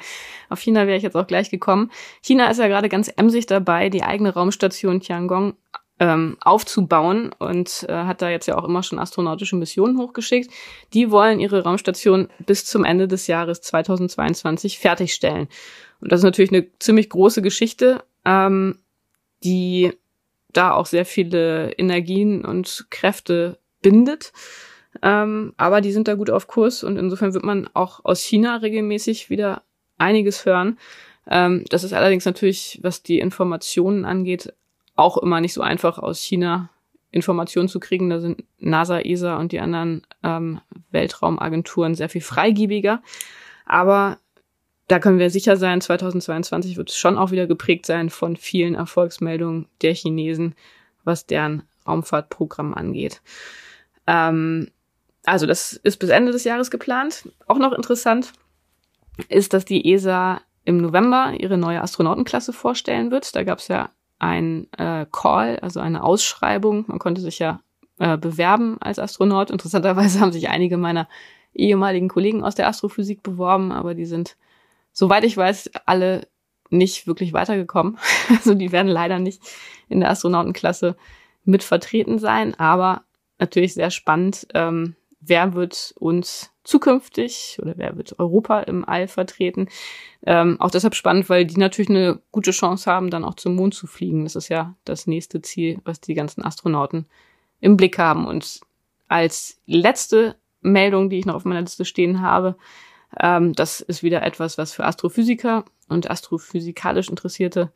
Auf China wäre ich jetzt auch gleich gekommen. China ist ja gerade ganz emsig dabei, die eigene Raumstation Tiangong ähm, aufzubauen und äh, hat da jetzt ja auch immer schon astronautische Missionen hochgeschickt. Die wollen ihre Raumstation bis zum Ende des Jahres 2022 fertigstellen. Und das ist natürlich eine ziemlich große Geschichte, ähm, die da auch sehr viele Energien und Kräfte bindet. Ähm, aber die sind da gut auf Kurs und insofern wird man auch aus China regelmäßig wieder einiges hören. Ähm, das ist allerdings natürlich, was die Informationen angeht, auch immer nicht so einfach aus China Informationen zu kriegen. Da sind NASA, ESA und die anderen ähm, Weltraumagenturen sehr viel freigiebiger. Aber da können wir sicher sein, 2022 wird es schon auch wieder geprägt sein von vielen Erfolgsmeldungen der Chinesen, was deren Raumfahrtprogramm angeht. Ähm, also das ist bis Ende des Jahres geplant. Auch noch interessant ist, dass die ESA im November ihre neue Astronautenklasse vorstellen wird. Da gab es ja ein äh, Call, also eine Ausschreibung. Man konnte sich ja äh, bewerben als Astronaut. Interessanterweise haben sich einige meiner ehemaligen Kollegen aus der Astrophysik beworben, aber die sind, soweit ich weiß, alle nicht wirklich weitergekommen. Also die werden leider nicht in der Astronautenklasse mit vertreten sein, aber natürlich sehr spannend. Ähm, wer wird uns zukünftig oder wer wird Europa im All vertreten? Ähm, auch deshalb spannend, weil die natürlich eine gute Chance haben, dann auch zum Mond zu fliegen. Das ist ja das nächste Ziel, was die ganzen Astronauten im Blick haben. Und als letzte Meldung, die ich noch auf meiner Liste stehen habe, ähm, das ist wieder etwas, was für Astrophysiker und astrophysikalisch Interessierte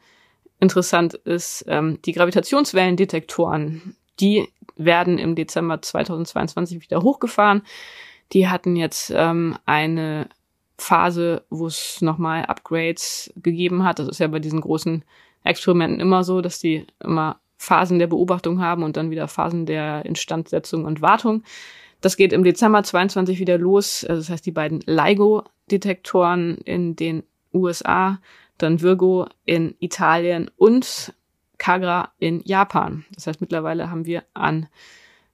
interessant ist, ähm, die Gravitationswellendetektoren. Die werden im Dezember 2022 wieder hochgefahren. Die hatten jetzt ähm, eine Phase, wo es nochmal Upgrades gegeben hat. Das ist ja bei diesen großen Experimenten immer so, dass die immer Phasen der Beobachtung haben und dann wieder Phasen der Instandsetzung und Wartung. Das geht im Dezember 22 wieder los. Also das heißt, die beiden LIGO-Detektoren in den USA, dann Virgo in Italien und Kagra in Japan. Das heißt, mittlerweile haben wir an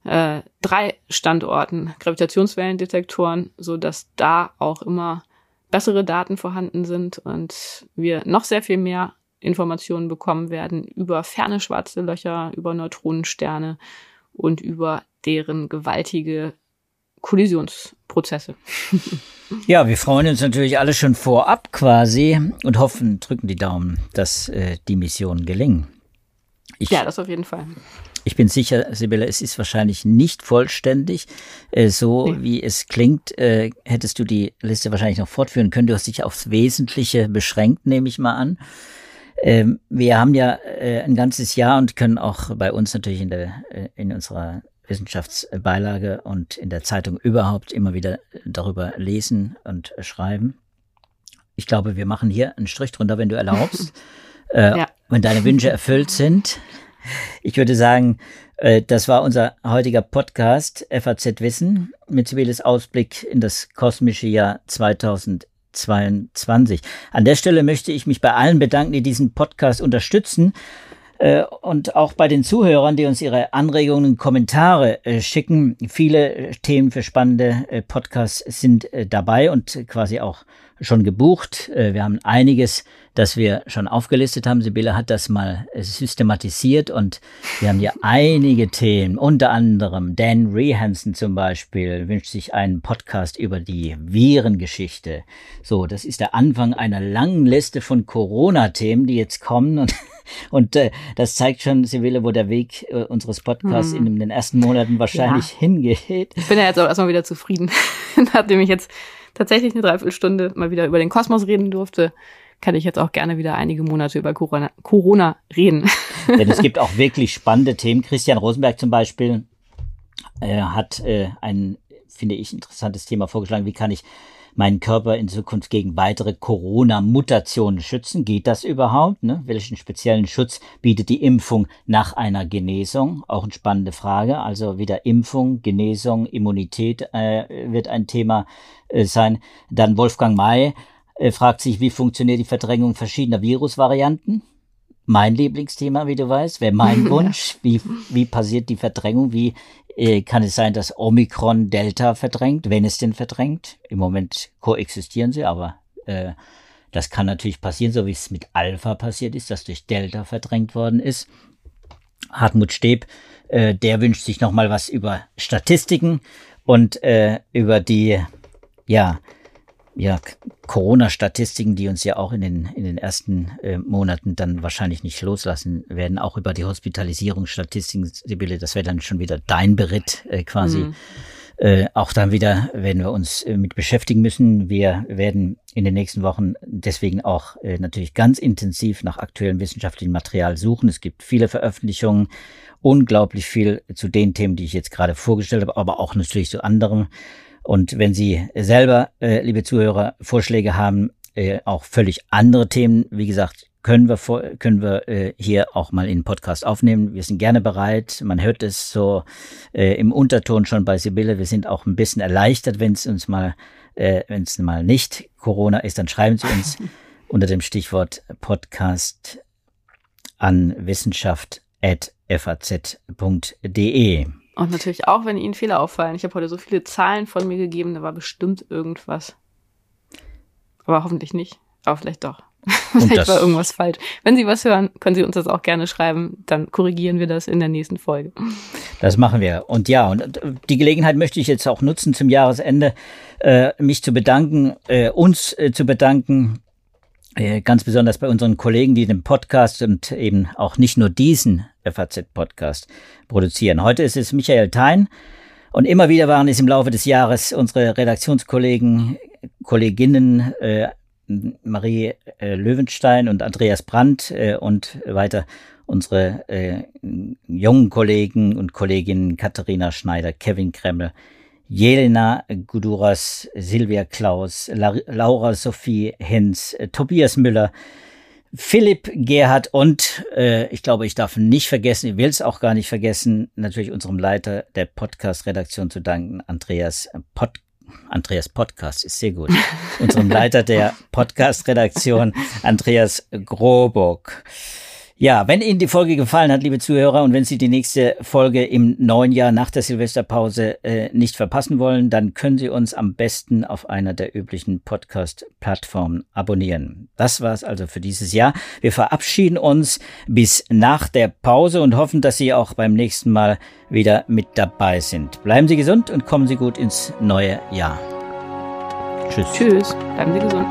äh, drei Standorten Gravitationswellendetektoren, so dass da auch immer bessere Daten vorhanden sind und wir noch sehr viel mehr Informationen bekommen werden über ferne schwarze Löcher, über Neutronensterne und über deren gewaltige Kollisionsprozesse. ja, wir freuen uns natürlich alle schon vorab quasi und hoffen, drücken die Daumen, dass äh, die Missionen gelingen. Ich, ja, das auf jeden Fall. Ich bin sicher, Sibylle, es ist wahrscheinlich nicht vollständig. Äh, so nee. wie es klingt, äh, hättest du die Liste wahrscheinlich noch fortführen können. Du hast dich aufs Wesentliche beschränkt, nehme ich mal an. Ähm, wir haben ja äh, ein ganzes Jahr und können auch bei uns natürlich in, der, in unserer Wissenschaftsbeilage und in der Zeitung überhaupt immer wieder darüber lesen und schreiben. Ich glaube, wir machen hier einen Strich drunter, wenn du erlaubst. äh, ja. Wenn deine Wünsche erfüllt sind. Ich würde sagen, äh, das war unser heutiger Podcast FAZ Wissen mit Sibyles Ausblick in das kosmische Jahr 2022. An der Stelle möchte ich mich bei allen bedanken, die diesen Podcast unterstützen und auch bei den Zuhörern, die uns ihre Anregungen und Kommentare äh, schicken. Viele Themen für spannende Podcasts sind dabei und quasi auch schon gebucht. Wir haben einiges das wir schon aufgelistet haben. Sibylle hat das mal äh, systematisiert und wir haben hier einige Themen, unter anderem Dan Rehansen zum Beispiel wünscht sich einen Podcast über die Virengeschichte. So, das ist der Anfang einer langen Liste von Corona-Themen, die jetzt kommen und und äh, das zeigt schon, Sibylle, wo der Weg äh, unseres Podcasts hm. in den ersten Monaten wahrscheinlich ja. hingeht. Ich bin ja jetzt auch erstmal wieder zufrieden, nachdem ich jetzt tatsächlich eine Dreiviertelstunde mal wieder über den Kosmos reden durfte kann ich jetzt auch gerne wieder einige Monate über Corona, Corona reden. Denn es gibt auch wirklich spannende Themen. Christian Rosenberg zum Beispiel äh, hat äh, ein, finde ich, interessantes Thema vorgeschlagen. Wie kann ich meinen Körper in Zukunft gegen weitere Corona-Mutationen schützen? Geht das überhaupt? Ne? Welchen speziellen Schutz bietet die Impfung nach einer Genesung? Auch eine spannende Frage. Also wieder Impfung, Genesung, Immunität äh, wird ein Thema äh, sein. Dann Wolfgang May er fragt sich, wie funktioniert die Verdrängung verschiedener Virusvarianten? Mein Lieblingsthema, wie du weißt, wäre mein Wunsch. Wie, wie passiert die Verdrängung? Wie äh, kann es sein, dass Omikron Delta verdrängt, wenn es denn verdrängt? Im Moment koexistieren sie, aber äh, das kann natürlich passieren, so wie es mit Alpha passiert ist, das durch Delta verdrängt worden ist. Hartmut Steb, äh, der wünscht sich nochmal was über Statistiken und äh, über die, ja, ja, Corona-Statistiken, die uns ja auch in den, in den ersten äh, Monaten dann wahrscheinlich nicht loslassen werden, auch über die Hospitalisierungsstatistiken, Sibylle, das wäre dann schon wieder dein Beritt äh, quasi. Mhm. Äh, auch dann wieder werden wir uns äh, mit beschäftigen müssen. Wir werden in den nächsten Wochen deswegen auch äh, natürlich ganz intensiv nach aktuellem wissenschaftlichen Material suchen. Es gibt viele Veröffentlichungen, unglaublich viel zu den Themen, die ich jetzt gerade vorgestellt habe, aber auch natürlich zu anderen. Und wenn Sie selber, äh, liebe Zuhörer, Vorschläge haben, äh, auch völlig andere Themen, wie gesagt, können wir, vor, können wir äh, hier auch mal in den Podcast aufnehmen. Wir sind gerne bereit. Man hört es so äh, im Unterton schon bei Sibylle. Wir sind auch ein bisschen erleichtert, wenn es uns mal, äh, wenn es mal nicht Corona ist, dann schreiben Sie uns unter dem Stichwort Podcast an wissenschaft.faz.de. Und natürlich auch, wenn Ihnen Fehler auffallen. Ich habe heute so viele Zahlen von mir gegeben, da war bestimmt irgendwas. Aber hoffentlich nicht. Aber vielleicht doch. Vielleicht war irgendwas falsch. Wenn Sie was hören, können Sie uns das auch gerne schreiben. Dann korrigieren wir das in der nächsten Folge. Das machen wir. Und ja, und die Gelegenheit möchte ich jetzt auch nutzen, zum Jahresende äh, mich zu bedanken, äh, uns äh, zu bedanken. Äh, ganz besonders bei unseren Kollegen, die den Podcast und eben auch nicht nur diesen FAZ-Podcast produzieren. Heute ist es Michael Thein. Und immer wieder waren es im Laufe des Jahres unsere Redaktionskollegen, Kolleginnen, äh, Marie äh, Löwenstein und Andreas Brandt äh, und weiter unsere äh, jungen Kollegen und Kolleginnen Katharina Schneider, Kevin Kremmel, Jelena Guduras, Silvia Klaus, La Laura Sophie Hinz, äh, Tobias Müller, Philipp Gerhard und äh, ich glaube, ich darf nicht vergessen, ich will es auch gar nicht vergessen, natürlich unserem Leiter der Podcast-Redaktion zu danken, Andreas Pott Andreas Podcast ist sehr gut. Unserem Leiter der Podcast-Redaktion, Andreas Grobock. Ja, wenn Ihnen die Folge gefallen hat, liebe Zuhörer, und wenn Sie die nächste Folge im neuen Jahr nach der Silvesterpause äh, nicht verpassen wollen, dann können Sie uns am besten auf einer der üblichen Podcast-Plattformen abonnieren. Das war's also für dieses Jahr. Wir verabschieden uns bis nach der Pause und hoffen, dass Sie auch beim nächsten Mal wieder mit dabei sind. Bleiben Sie gesund und kommen Sie gut ins neue Jahr. Tschüss. Tschüss. Bleiben Sie gesund.